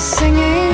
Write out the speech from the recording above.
singing.